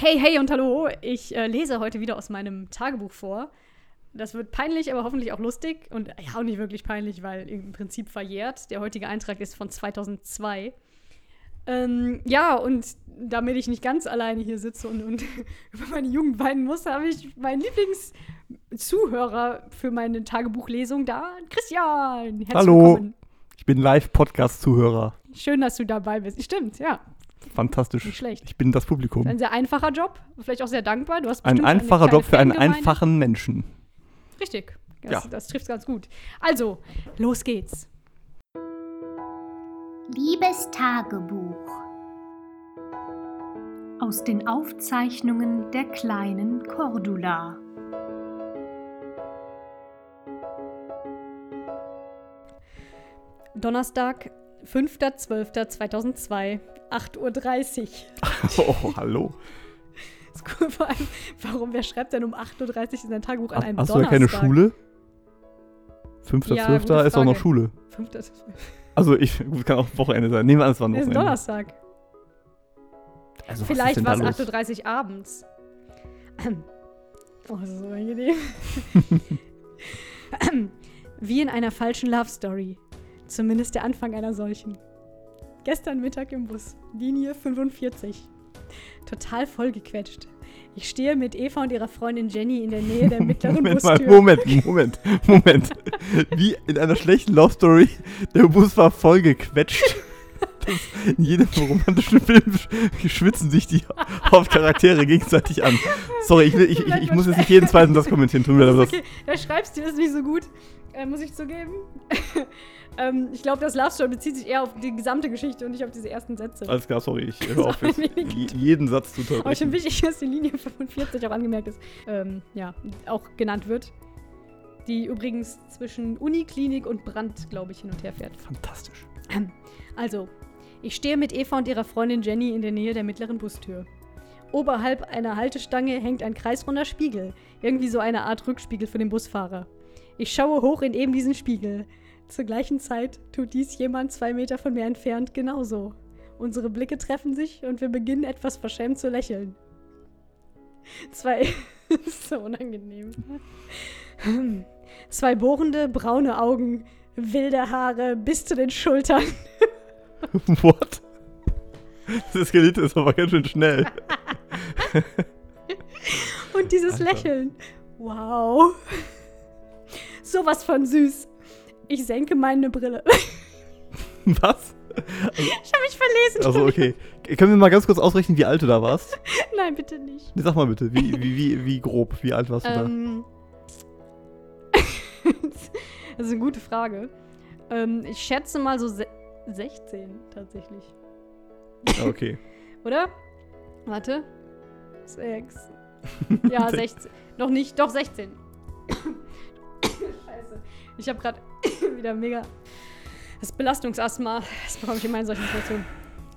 Hey, hey und hallo. Ich äh, lese heute wieder aus meinem Tagebuch vor. Das wird peinlich, aber hoffentlich auch lustig. Und ja, auch nicht wirklich peinlich, weil im Prinzip verjährt. Der heutige Eintrag ist von 2002. Ähm, ja, und damit ich nicht ganz alleine hier sitze und, und über meine Jugend weinen muss, habe ich meinen Lieblingszuhörer für meine Tagebuchlesung da, Christian. Herzlich Hallo. willkommen. Ich bin Live-Podcast-Zuhörer. Schön, dass du dabei bist. Stimmt, ja. Fantastisch. Nicht schlecht. Ich bin das Publikum. Ein sehr einfacher Job, vielleicht auch sehr dankbar. Du hast Ein einfacher Job für einen einfachen Menschen. Richtig. Das, Ja. das trifft ganz gut. Also, los geht's. Liebes Tagebuch aus den Aufzeichnungen der kleinen Cordula. Donnerstag, 5.12.2002, 8.30 Uhr. Oh, hallo. Ist cool, vor allem, warum, wer schreibt denn um 8.30 Uhr in sein Tagebuch an einem Hast du ja Donnerstag? keine Schule? 5.12. Ja, gute ist auch noch. Schule. 5.12. Also ich gut, kann auch Wochenende sein. Nehmen wir an, es war ein Nee, ist Wochenende. Donnerstag. Also, Vielleicht war es los? 8.30 Uhr abends. Oh, das ist so angenehm. Wie in einer falschen Love Story. Zumindest der Anfang einer solchen. Gestern Mittag im Bus, Linie 45. Total vollgequetscht. Ich stehe mit Eva und ihrer Freundin Jenny in der Nähe der mittleren Moment mal, Bustür. Moment, Moment, Moment. Wie in einer schlechten Love Story, der Bus war voll gequetscht. Das, in jedem romantischen Film sch- schwitzen sich die Hauptcharaktere gegenseitig an. Sorry, ich, will, ich, ich, ich muss jetzt nicht jeden zweiten das kommentieren. Tut mir leid, Okay, da schreibst du das nicht so gut, äh, muss ich zugeben. ähm, ich glaube, das Love Story bezieht sich eher auf die gesamte Geschichte und nicht auf diese ersten Sätze. alles klar, sorry, ich höre auf jeden Satz zu Aber ich finde wichtig, dass die Linie 45 auch angemerkt ist, ähm, ja, auch genannt wird. Die übrigens zwischen Uniklinik und Brand, glaube ich, hin und her fährt. Fantastisch. Also, ich stehe mit Eva und ihrer Freundin Jenny in der Nähe der mittleren Bustür. Oberhalb einer Haltestange hängt ein kreisrunder Spiegel, irgendwie so eine Art Rückspiegel für den Busfahrer. Ich schaue hoch in eben diesen Spiegel. Zur gleichen Zeit tut dies jemand zwei Meter von mir entfernt genauso. Unsere Blicke treffen sich und wir beginnen etwas verschämt zu lächeln. Zwei. ist so unangenehm. Zwei bohrende, braune Augen, wilde Haare bis zu den Schultern. What? Das eskaliert ist aber ganz schön schnell. Und dieses Alter. Lächeln. Wow. Sowas von süß. Ich senke meine Brille. Was? Ich habe mich verlesen. Also, okay. Können wir mal ganz kurz ausrechnen, wie alt du da warst? Nein, bitte nicht. Nee, Sag mal bitte, wie, wie, wie, wie grob, wie alt warst du Ähm, das ist eine gute Frage. Ähm, ich schätze mal so se 16 tatsächlich. da? Ja, okay. Oder? Warte. 6. Ja, 16. Noch nicht, doch 16. Scheiße. Ich habe gerade wieder mega das Belastungsasthma. Das bekomme ich immer in solchen Situationen.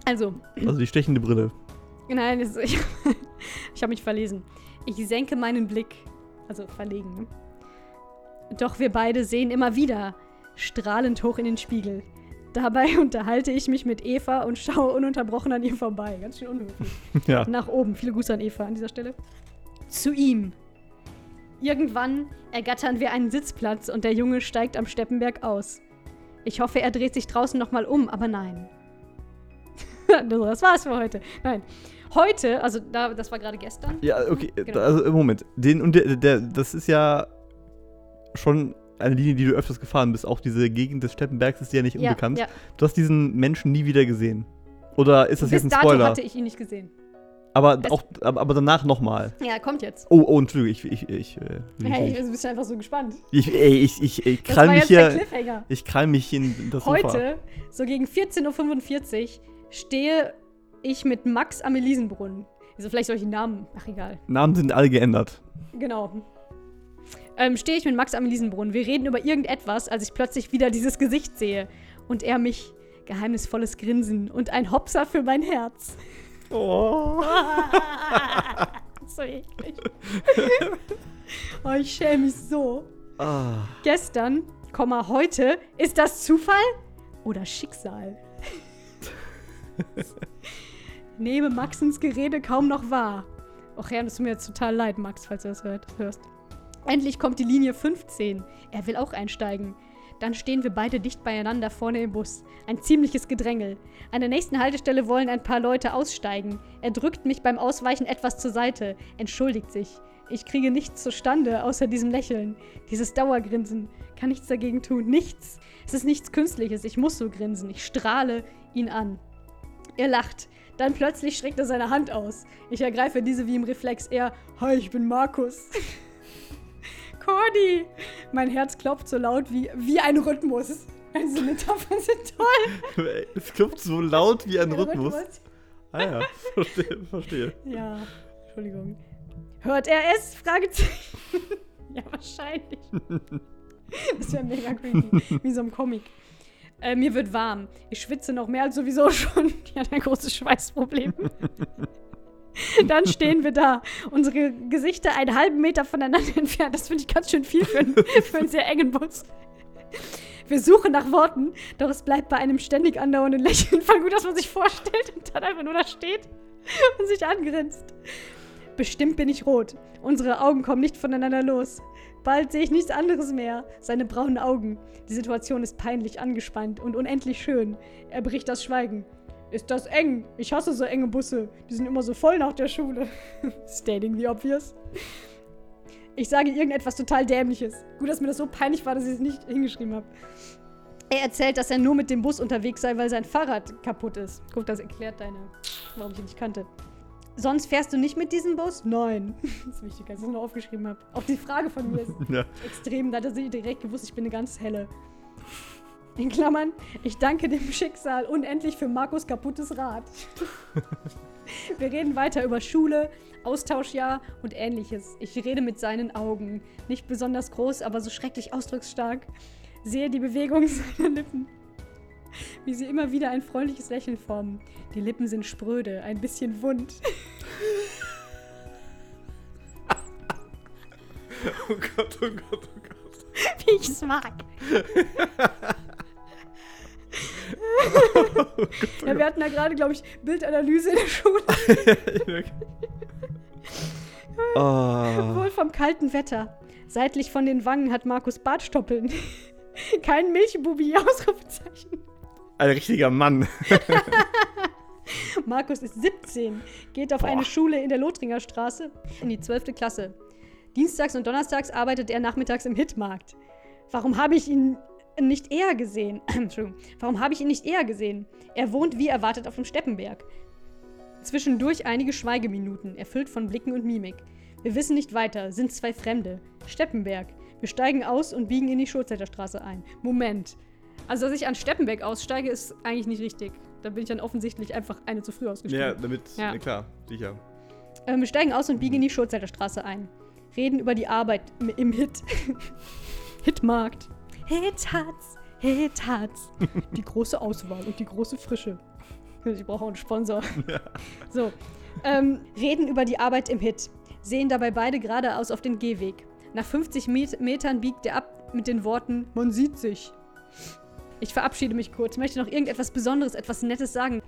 Also, Also die stechende Brille. nein, das, ich, ich habe mich verlesen. Ich senke meinen Blick. Also verlegen. ne? Doch wir beide sehen immer wieder strahlend hoch in den Spiegel. Dabei unterhalte ich mich mit Eva und schaue ununterbrochen an ihr vorbei. Ganz schön unhöflich. Ja. Nach oben. Viele Grüße an Eva an dieser Stelle. Zu ihm. Irgendwann ergattern wir einen Sitzplatz und der Junge steigt am Steppenberg aus. Ich hoffe, er dreht sich draußen nochmal um, aber nein. das war's für heute. Nein. Heute, also da, das war gerade gestern. Ja, okay. Genau. Also im Moment. Den und der, der, das ist ja schon eine Linie, die du öfters gefahren bist. Auch diese Gegend des Steppenbergs ist dir ja nicht unbekannt. Ja, Du hast diesen Menschen nie wieder gesehen. Oder ist das Bis jetzt ein dato Spoiler? hatte ich ihn nicht gesehen. Aber, auch, aber, danach nochmal. Ja, kommt jetzt. Oh, oh, Entschuldigung, ich, ich, ich, äh, Hey, ich, du bist einfach so gespannt. ich, ey, ich, ich, ich krall mich hier, ich krall mich in das Sofa. Heute, so gegen 14.45 Uhr, stehe ich mit Max am Elisenbrunnen. Also vielleicht solche Namen. Ach, egal. Namen sind alle geändert. Genau. Ähm, stehe ich mit Max am Elisenbrunnen. Wir reden über irgendetwas, als ich plötzlich wieder dieses Gesicht sehe. Und er mich geheimnisvolles Grinsen und ein Hopser für mein Herz. Oh. so eklig. oh, ich schäme mich so. Ah. Gestern, Komma, heute, ist das Zufall oder Schicksal? Nehme Maxens Gerede kaum noch wahr. Och ja, das tut mir jetzt total leid, Max, falls du das hört, hörst. Endlich kommt die Linie 15. Er will auch einsteigen. Dann stehen wir beide dicht beieinander vorne im Bus. Ein ziemliches Gedrängel. An der nächsten Haltestelle wollen ein paar Leute aussteigen. Er drückt mich beim Ausweichen etwas zur Seite, entschuldigt sich. Ich kriege nichts zustande, außer diesem Lächeln. Dieses Dauergrinsen. Kann nichts dagegen tun. Nichts. Es ist nichts Künstliches. Ich muss so grinsen. Ich strahle ihn an. Er lacht. Dann plötzlich streckt er seine Hand aus. Ich ergreife diese wie im Reflex. Er, hi, ich bin Markus. Cordy! Mein Herz klopft so laut wie, wie ein Rhythmus. Diese Metaphern sind toll. Es klopft so laut wie ein Der Rhythmus. Ah ja, verstehe. verstehe. Ja, Entschuldigung. Hört er es? Fragezeichen. ja, wahrscheinlich. Das wäre mega creepy. Wie so ein Comic. Äh, mir wird warm. Ich schwitze noch mehr als sowieso schon. Ich hatte ein großes Schweißproblem. Dann stehen wir da. Unsere Gesichter einen halben Meter voneinander entfernt. Das finde ich ganz schön viel für einen, für einen sehr engen Bus. Wir suchen nach Worten, doch es bleibt bei einem ständig andauernden Lächeln. Voll gut, dass man sich vorstellt und dann einfach nur da steht und sich angrinst. Bestimmt bin ich rot. Unsere Augen kommen nicht voneinander los. Bald sehe ich nichts anderes mehr. Seine braunen Augen. Die Situation ist peinlich angespannt und unendlich schön. Er bricht das Schweigen. Ist das eng? Ich hasse so enge Busse. Die sind immer so voll nach der Schule. Stating the obvious. Ich sage irgendetwas total Dämliches. Gut, dass mir das so peinlich war, dass ich es nicht hingeschrieben habe. Er erzählt, dass er nur mit dem Bus unterwegs sei, weil sein Fahrrad kaputt ist. Guck, das erklärt deine, warum ich ihn nicht kannte. Sonst fährst du nicht mit diesem Bus? Nein. Das ist wichtig, dass ich es nur aufgeschrieben habe. Auch die Frage von mir ist Ja. extrem. Da hat er direkt gewusst, ich bin eine ganz helle. In Klammern, ich danke dem Schicksal unendlich für Markus kaputtes Rad. Wir reden weiter über Schule, Austauschjahr und ähnliches. Ich rede mit seinen Augen. Nicht besonders groß, aber so schrecklich ausdrucksstark. Sehe die Bewegung seiner Lippen. Wie sie immer wieder ein freundliches Lächeln formen. Die Lippen sind spröde, ein bisschen wund. Oh Gott, oh Gott, oh Gott. Wie ich es mag. ja, wir hatten da gerade, glaube ich, Bildanalyse in der Schule. oh. Wohl vom kalten Wetter. Seitlich von den Wangen hat Markus Bartstoppeln. Kein Milchbubi, Ausrufezeichen. Ein richtiger Mann. Markus ist 17, geht auf Boah. eine Schule in der Lothringer Straße in die 12. Klasse. Dienstags und donnerstags arbeitet er nachmittags im Hitmarkt. Warum habe ich ihn nicht eher gesehen? Entschuldigung. Warum habe ich ihn nicht eher gesehen? Er wohnt wie erwartet auf dem Steppenberg. Zwischendurch einige Schweigeminuten, erfüllt von Blicken und Mimik. Wir wissen nicht weiter, sind zwei Fremde. Steppenberg. Wir steigen aus und biegen in die Schulzeiter Straße ein. Moment. Also, dass ich an Steppenberg aussteige, ist eigentlich nicht richtig. Da bin ich dann offensichtlich einfach eine zu früh ausgestiegen. Ja, damit, Ja. ja. klar, sicher. Ähm, wir steigen aus und biegen in die Schulzeiter Straße ein. Reden über die Arbeit im, im Hit. Hitmarkt. Hitharz, Hitharz. Die große Auswahl und die große Frische. Ich brauche auch einen Sponsor. So. Ähm, reden über die Arbeit im Hit. Sehen dabei beide geradeaus auf den Gehweg. Nach 50 Met Metern biegt er ab mit den Worten: Man sieht sich. Ich verabschiede mich kurz. Möchte noch irgendetwas Besonderes, etwas Nettes sagen.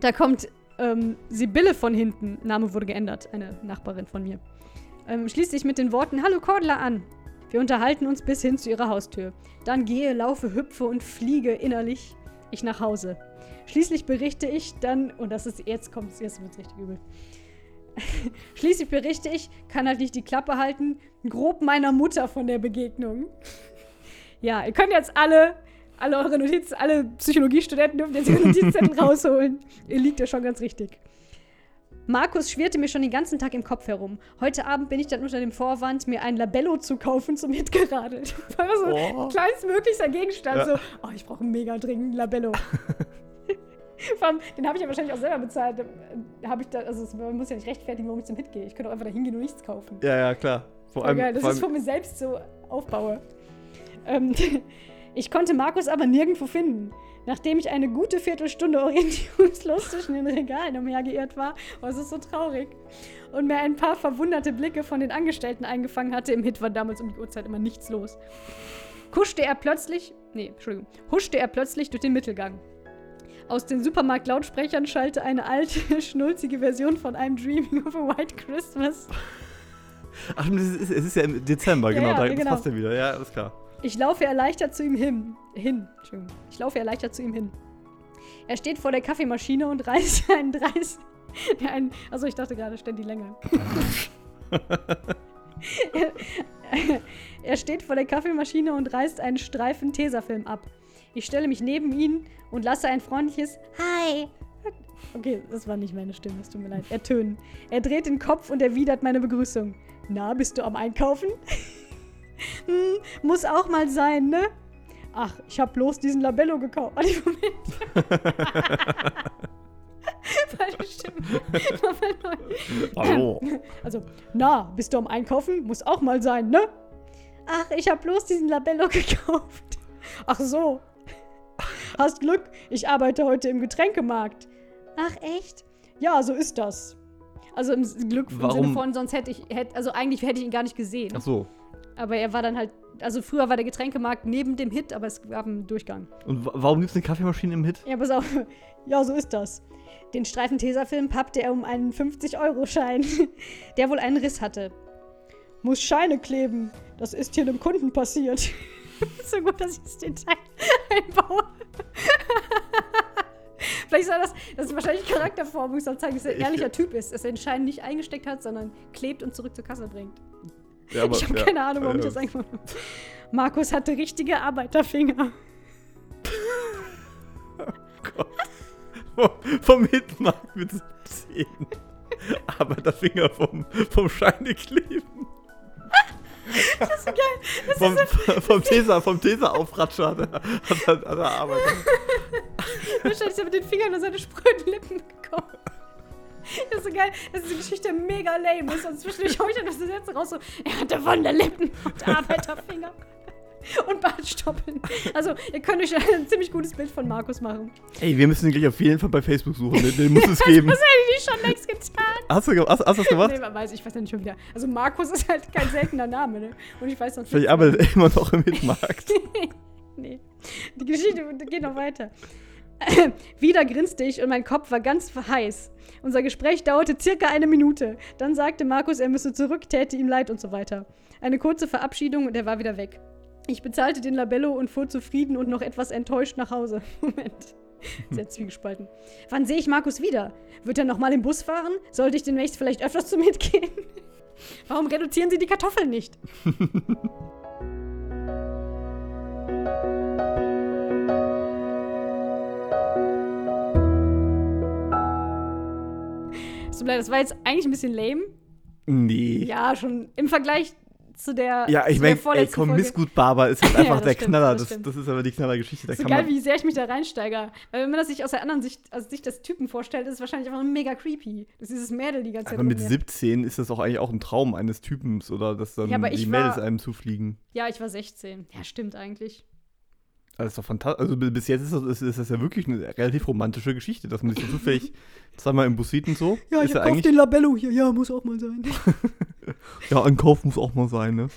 Da kommt ähm, Sibylle von hinten. Name wurde geändert. Eine Nachbarin von mir. Ähm, schließt sich mit den Worten: Hallo Cordula an. Wir unterhalten uns bis hin zu ihrer Haustür. Dann gehe, laufe, hüpfe und fliege innerlich ich nach Hause. Schließlich berichte ich dann, und das ist jetzt kommt, jetzt wird richtig übel. Schließlich berichte ich, kann halt nicht die Klappe halten, grob meiner Mutter von der Begegnung. Ja, ihr könnt jetzt alle, alle eure Notizen, alle Psychologiestudenten dürfen jetzt ihre Notizzettel rausholen. Ihr liegt ja schon ganz richtig. Markus schwirrte mir schon den ganzen Tag im Kopf herum. Heute Abend bin ich dann unter dem Vorwand, mir ein Labello zu kaufen, zum Mitgeradelt. War so Oh. ein kleinstmöglichster Gegenstand. Ja. So, oh, ich brauche mega dringend ein Labello. Vor allem, den habe ich ja wahrscheinlich auch selber bezahlt. Habe ich da, also man muss ja nicht rechtfertigen, warum ich zum Hit gehe. Ich könnte auch einfach da hingehen und nichts kaufen. Ja, ja, klar. Vor allem, geil, dass vor ich es von mir selbst so aufbaue. Ähm, ich konnte Markus aber nirgendwo finden. Nachdem ich eine gute Viertelstunde orientierungslos zwischen den Regalen umhergeirrt war, war es so traurig. Und mir ein paar verwunderte Blicke von den Angestellten eingefangen hatte. Im Hit war damals um die Uhrzeit immer nichts los. Kuschte er plötzlich, nee, Entschuldigung, huschte er plötzlich durch den Mittelgang. Aus den Supermarkt-Lautsprechern schallte eine alte, schnulzige Version von I'm Dreaming of a White Christmas. Ach, es ist, ist ja im Dezember, Ja, genau, ja, da das genau. passt ja wieder. Ja, alles klar. Ich laufe erleichtert zu ihm hin. Hin. Entschuldigung. Ich laufe erleichtert zu ihm hin. Er steht vor der Kaffeemaschine und reißt einen 30. Ja, einen, also ich dachte gerade, stand die Länge. er, er steht vor der Kaffeemaschine und reißt einen Streifen Tesafilm ab. Ich stelle mich neben ihn und lasse ein freundliches Hi. Okay, das war nicht meine Stimme, es tut mir leid. Ertönen. Er dreht den Kopf und erwidert meine Begrüßung. Na, bist du am Einkaufen? Hm, muss auch mal sein, ne? Ach, ich hab bloß diesen Labello gekauft. Warte, Moment. Falsche Stimme. Hallo. Also, na, bist du am Einkaufen? Muss auch mal sein, ne? Ach, ich hab bloß diesen Labello gekauft. Ach so. Hast Glück, ich arbeite heute im Getränkemarkt. Ach, echt? Ja, so ist das. Also im Glück im Sinne Warum? von, sonst hätte ich, hätte, also eigentlich hätte ich ihn gar nicht gesehen. Ach so. Aber er war dann halt, also früher war der Getränkemarkt neben dem Hit, aber es gab einen Durchgang. Und wa- warum gibt es eine Kaffeemaschine im Hit? Ja, pass auf. Ja, so ist das. Den Streifen Tesafilm pappte er um einen 50-Euro-Schein, der wohl einen Riss hatte. Muss Scheine kleben. Das ist hier einem Kunden passiert. so gut, dass ich das Detail einbaue. Vielleicht soll das, das ist wahrscheinlich Charakterformung, soll zeigen, dass er ein Ich- ehrlicher Typ ist, dass er den Schein nicht eingesteckt hat, sondern klebt und zurück zur Kasse bringt. Ja, aber, ich habe ja, keine Ahnung, warum ich das habe. Markus hatte richtige Arbeiterfinger. Vom, vom Hitmarkt mit 17. Aber der Finger vom, vom Scheine kleben. Das ist geil. Das Vom, ist vom Tesa, vom Tesa-Aufratscher hat er, hat er, hat er. Wahrscheinlich ist er mit den Fingern an seine spröden Lippen gekommen. Das ist so geil, dass diese Geschichte mega lame ist. Und zwischendurch hau ich dann das Sätze raus so, er hatte Wanderlippen und Arbeiterfinger. Und Bartstoppeln. Also, ihr könnt euch ein ziemlich gutes Bild von Markus machen. Ey, wir müssen ihn gleich auf jeden Fall bei Facebook suchen. Den, den muss es geben. Das hätte ich schon längst getan. Hast du, hast, hast das gemacht? Nee, man weiß, ich weiß ja nicht schon wieder. Also, Markus ist halt kein seltener Name, ne? Und ich weiß sonst Vielleicht arbeitet er immer noch im Hitmarkt. nee. Die Geschichte geht noch weiter. Wieder grinste ich und mein Kopf war ganz heiß. Unser Gespräch dauerte circa eine Minute. Dann sagte Markus, er müsse zurück, täte ihm leid und so weiter. Eine kurze Verabschiedung und er war wieder weg. Ich bezahlte den Labello und fuhr zufrieden und noch etwas enttäuscht nach Hause. Moment. Sehr zwiegespalten. Wann sehe ich Markus wieder? Wird er nochmal im Bus fahren? Sollte ich demnächst vielleicht öfters zu mitgehen? Warum reduzieren Sie die Kartoffeln nicht? Tut mir leid, das war jetzt eigentlich ein bisschen lame. Nee. Ja, schon im Vergleich zu der. Ja, ich meine, ey, komm, Folge. Miss Gut Barber ist halt einfach das der stimmt, Knaller. das Das, das ist aber die Knallergeschichte. Da So kann geil, man, wie sehr ich mich da reinsteige. Weil wenn man das sich aus der anderen Sicht, aus Sicht des Typen vorstellt, ist es wahrscheinlich einfach mega creepy. Das ist dieses Mädel die ganze Zeit. aber mit rumrennt. 17 ist das auch eigentlich auch ein Traum eines Typens oder dass dann Ja, aber die ich Mädels war- einem zufliegen. Ja, ich war 16. Ja, stimmt eigentlich. Also, das ist doch fantastisch. Also bi- bis jetzt ist das, ist, das ja wirklich eine relativ romantische Geschichte, dass man sich so zufällig zweimal im Bus sieht und so. ist ja eigentlich, Labello hier. Ja, muss auch mal sein. Ja, ein Kauf muss auch mal sein, ne?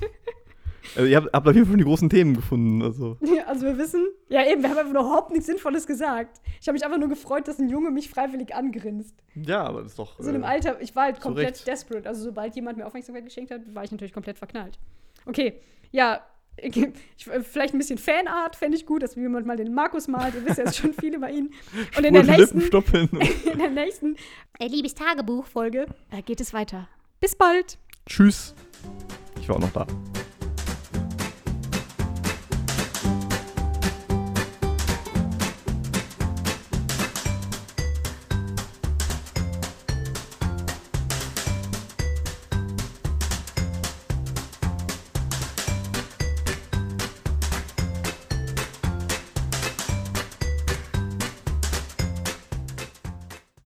also ihr habt, habt auf jeden Fall die großen Themen gefunden. Also. Ja, also wir wissen, ja eben, wir haben einfach überhaupt nichts Sinnvolles gesagt. Ich habe mich einfach nur gefreut, dass ein Junge mich freiwillig angrinst. Ja, aber das ist doch. So in einem äh, Alter, ich war halt komplett desperate. Also sobald jemand mir Aufmerksamkeit geschenkt hat, war ich natürlich komplett verknallt. Okay, ja, ich, vielleicht ein bisschen Fanart fände ich gut, dass jemand mal den Markus malt. Ihr wisst ja jetzt schon viel über ihn. Und in der nächsten, in der nächsten Äh, liebes Tagebuch. Folge äh, geht es weiter. Bis bald. Tschüss. Ich war auch noch da.